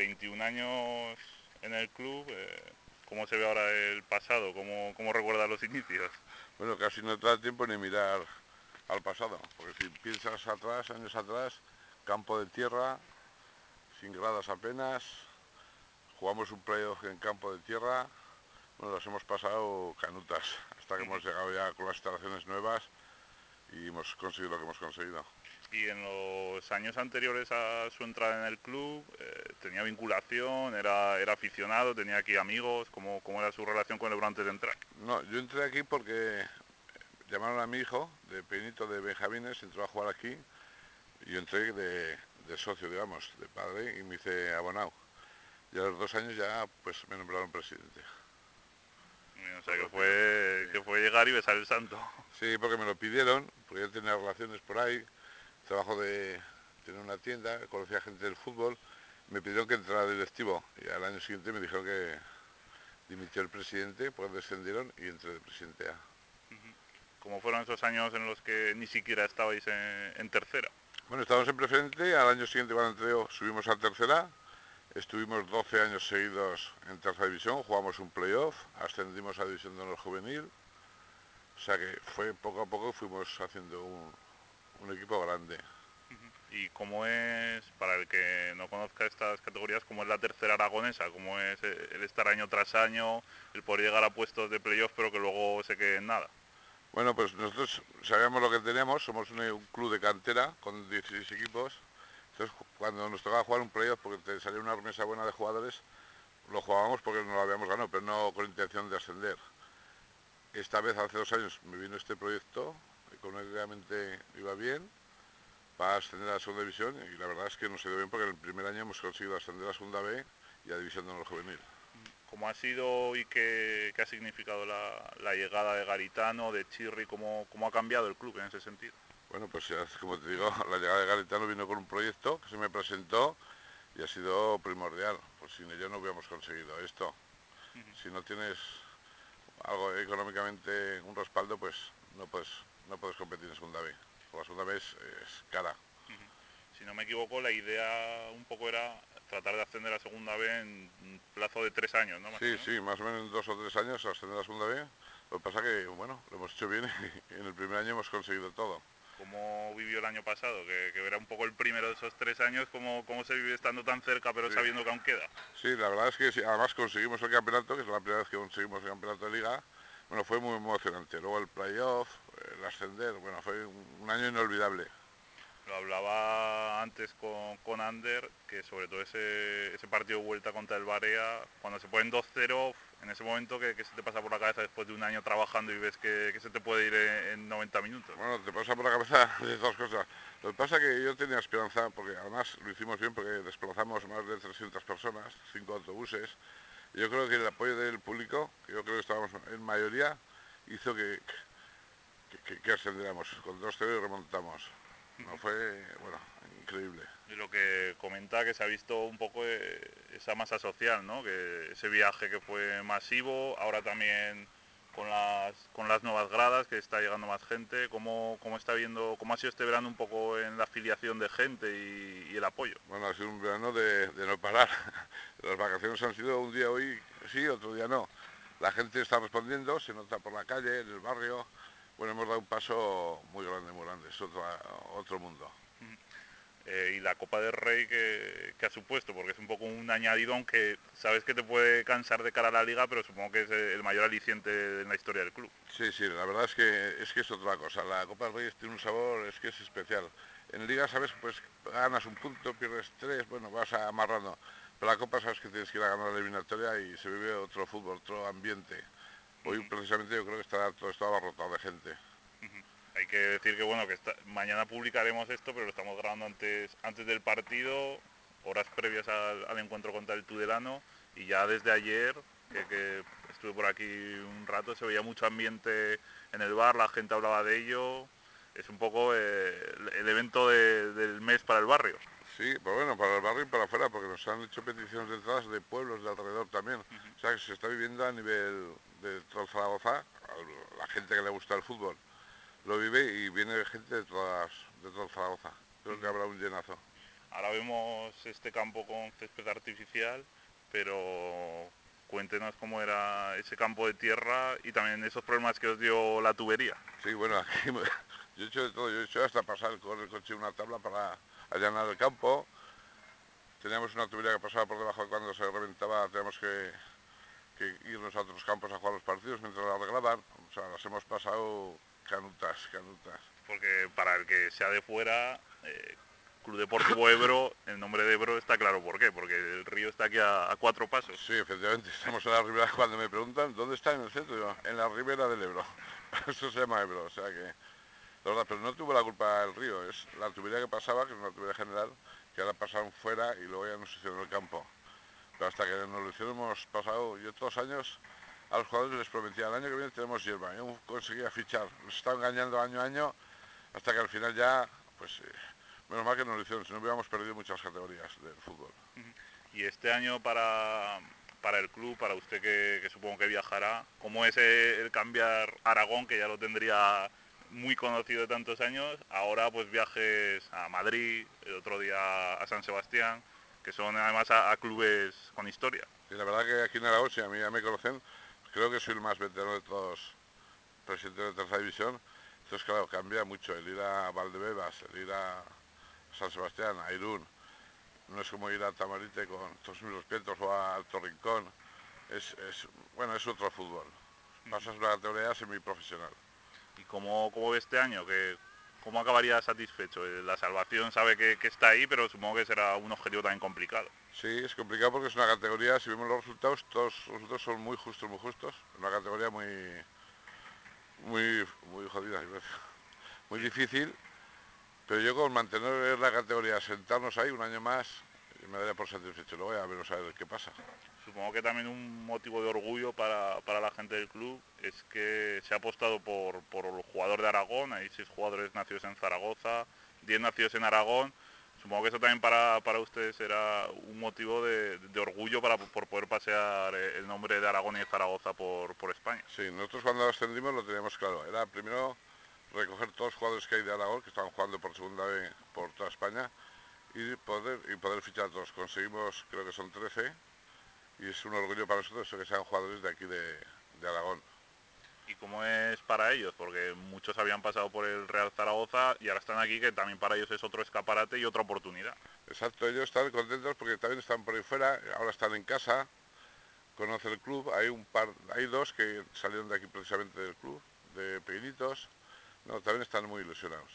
21 años en el club, eh, ¿cómo se ve ahora el pasado? ¿Cómo, cómo recuerda los inicios? Bueno, casi no te da tiempo ni mirar al pasado, porque si piensas atrás, años atrás, campo de tierra, sin gradas apenas, jugamos un playoff en campo de tierra, bueno, las hemos pasado canutas, hasta que hemos llegado ya con las instalaciones nuevas y hemos conseguido lo que hemos conseguido. Y en los años anteriores a su entrada en el club, eh, ¿tenía vinculación? Era, ¿Era aficionado? ¿Tenía aquí amigos? ¿Cómo, ¿Cómo era su relación con el Ebro antes de entrar? No, yo entré aquí porque llamaron a mi hijo, de Penito de Benjamines, entró a jugar aquí y yo entré de, de socio, digamos, de padre y me hice abonado. Y a los dos años ya pues me nombraron presidente. O sea, que fue, que fue llegar y besar el santo. Sí, porque me lo pidieron, porque yo tenía relaciones por ahí, trabajo de tener una tienda, conocía gente del fútbol, me pidieron que entrara directivo y al año siguiente me dijeron que dimitió el presidente, pues descendieron y entré de presidente A. ¿Cómo fueron esos años en los que ni siquiera estabais en, en tercera? Bueno, estábamos en preferente, al año siguiente cuando entré subimos a tercera, estuvimos 12 años seguidos en tercera división, jugamos un playoff, ascendimos a división de honor juvenil, o sea que fue poco a poco fuimos haciendo un, un equipo grande. ¿Y cómo es, para el que no conozca estas categorías, cómo es la tercera aragonesa? ¿Cómo es el estar año tras año, el poder llegar a puestos de playoff pero que luego se quede en nada? Bueno, pues nosotros sabíamos lo que tenemos, somos un, un club de cantera con 16 equipos, entonces cuando nos tocaba jugar un playoff porque te salía una remesa buena de jugadores, lo jugábamos porque no lo habíamos ganado, pero no con intención de ascender. Esta vez, hace dos años, me vino este proyecto, económicamente iba bien, para ascender a la segunda división y la verdad es que nos ha ido bien porque en el primer año hemos conseguido ascender a la segunda B y a división de honor juvenil. ¿Cómo ha sido y qué, qué ha significado la, la, llegada de Garitano, de Chirri? ¿Cómo, ¿Cómo ha cambiado el club en ese sentido? Bueno, pues ya, como te digo, la llegada de Garitano vino con un proyecto que se me presentó y ha sido primordial, pues sin ello no hubiéramos conseguido esto. Uh -huh. Si no tienes algo económicamente, un respaldo, pues no puedes, no puedes competir en segunda B. La segunda B es, es cara. Uh -huh. Si no me equivoco, la idea un poco era tratar de ascender a segunda B en un plazo de tres años, ¿no? Más sí, sí, más o menos en dos o tres años ascender a segunda B. Lo que pasa que, bueno, lo hemos hecho bien y en el primer año hemos conseguido todo. ¿Cómo vivió el año pasado? Que, que, era un poco el primero de esos tres años, ¿cómo, cómo se vive estando tan cerca pero sí. sabiendo que aún queda? Sí, la verdad es que sí, además conseguimos el campeonato, que es la primera vez que conseguimos el campeonato de liga. Bueno, fue muy emocionante. Luego el playoff, el ascender, bueno, fue un año inolvidable. Lo hablaba antes con, con Ander, que sobre todo ese, ese partido de vuelta contra el Barea, cuando se ponen 2-0, en ese momento que, que, se te pasa por la cabeza después de un año trabajando y ves que, que se te puede ir en, en, 90 minutos. Bueno, te pasa por la cabeza de dos cosas. Lo que pasa es que yo tenía esperanza, porque además lo hicimos bien, porque desplazamos más de 300 personas, cinco autobuses. Yo creo que el apoyo del público, que yo creo que estábamos en mayoría, hizo que, que, que ascendiéramos. Con 2-0 y remontamos. No, fue, bueno, increíble. Y lo que comenta que se ha visto un poco eh, esa masa social, ¿no? Que ese viaje que fue masivo, ahora también con las, con las nuevas gradas, que está llegando más gente, ¿cómo, cómo está viendo, cómo ha sido este verano un poco en la afiliación de gente y, y el apoyo? Bueno, ha sido un verano de, de, no parar. Las vacaciones han sido un día hoy sí, otro día no. La gente está respondiendo, se nota por la calle, en el barrio, bueno, hemos dado un paso muy grande, muy grande, es otro, otro mundo. Eh, y la Copa del Rey que, que, ha supuesto, porque es un poco un añadido, aunque sabes que te puede cansar de cara a la liga, pero supongo que es el mayor aliciente en la historia del club. Sí, sí, la verdad es que es que es otra cosa. La Copa del Rey tiene un sabor, es que es especial. En liga, sabes, pues ganas un punto, pierdes tres, bueno, vas amarrando. Pero la Copa sabes que tienes que ir a ganar la eliminatoria y se vive otro fútbol, otro ambiente. Hoy precisamente yo creo que estará todo esto abarrotado de gente. Uh -huh. Hay que decir que bueno que está, mañana publicaremos esto, pero lo estamos grabando antes, antes del partido, horas previas al, al encuentro contra el Tudelano y ya desde ayer que, que, estuve por aquí un rato se veía mucho ambiente en el bar, la gente hablaba de ello, es un poco eh, el, el, evento de, del mes para el barrio. Sí, pues bueno, para el barrio y para afuera, porque nos han hecho peticiones detrás de pueblos de alrededor también. Uh -huh. O sea, que se está viviendo a nivel de Zaragoza, la gente que le gusta el fútbol lo vive y viene gente de todas de Zaragoza. Creo que habrá un llenazo. ahora vemos este campo con césped artificial, pero cuéntenos cómo era ese campo de tierra y también esos problemas que os dio la tubería. Sí, bueno, aquí yo he hecho de todo, yo he hecho hasta pasar con el coche una tabla para allanar el campo. Teníamos una tubería que pasaba por debajo cuando se reventaba, teníamos que, irnos a otros campos a jugar los partidos mientras la arreglaban. O sea, las hemos pasado canutas, canutas. Porque para el que sea de fuera, eh, Club Deportivo Ebro, el nombre de Ebro está claro por qué, porque el río está aquí a, cuatro pasos. Sí, efectivamente, estamos en la ribera, cuando me preguntan dónde está en el centro, en la ribera del Ebro. Eso se llama Ebro, o sea que... La verdad, pero no tuvo la culpa del río, es la tubería que pasaba, que es una tubería general, que ahora pasaron fuera y luego ya nos hicieron el campo. Pero hasta que nos lo hicieron hemos pasado, yo todos años a los jugadores les prometía, el año que viene tenemos hierba, yo conseguía fichar, nos estaba engañando año a año, hasta que al final ya, pues eh, menos mal que nos lo hicieron, si no hubiéramos perdido muchas categorías del fútbol. Y este año para, para el club, para usted que, supongo que viajará, ¿cómo es el cambiar Aragón, que ya lo tendría muy conocido de tantos años, ahora pues viajes a Madrid, el otro día a San Sebastián, que son además a, clubes con historia. Y la verdad que aquí en Aragón, si a mí ya me conocen, creo que soy el más veterano de todos presidentes de tercera división, entonces claro, cambia mucho el ir a Valdebebas, el ir a San Sebastián, a Irún, no es como ir a Tamarite con todos mis respetos o a Alto Rincón, es, bueno, es otro fútbol. Pasas una categoría semiprofesional. ¿Y cómo, cómo ve este año? que ¿Cómo acabaría satisfecho? Eh, la salvación sabe que, está ahí, pero supongo que será un objetivo también complicado. Sí, es complicado porque es una categoría, si vemos los resultados, todos los resultados son muy justos, muy justos. Una categoría muy, muy, muy jodida, muy difícil. Pero yo con mantener la categoría, sentarnos ahí un año más, me daría por satisfecho. Luego ya veremos a ver qué pasa supongo que también un motivo de orgullo para, la gente del club es que se ha apostado por, por el jugador de Aragón, hay seis jugadores nacidos en Zaragoza, diez nacidos en Aragón, supongo que eso también para, ustedes será un motivo de, orgullo para por poder pasear el nombre de Aragón y de Zaragoza por, España. Sí, nosotros cuando ascendimos lo teníamos claro, era primero recoger todos los jugadores que hay de Aragón, que estaban jugando por segunda vez por toda España, y poder, y poder fichar a todos. Conseguimos, creo que son 13, y es un orgullo para nosotros que sean jugadores de aquí de, Aragón. ¿Y cómo es para ellos? Porque muchos habían pasado por el Real Zaragoza y ahora están aquí, que también para ellos es otro escaparate y otra oportunidad. Exacto, ellos están contentos porque también están por ahí fuera, ahora están en casa, conocen el club, hay un par, hay dos que salieron de aquí precisamente del club, de pequeñitos, no, también están muy ilusionados.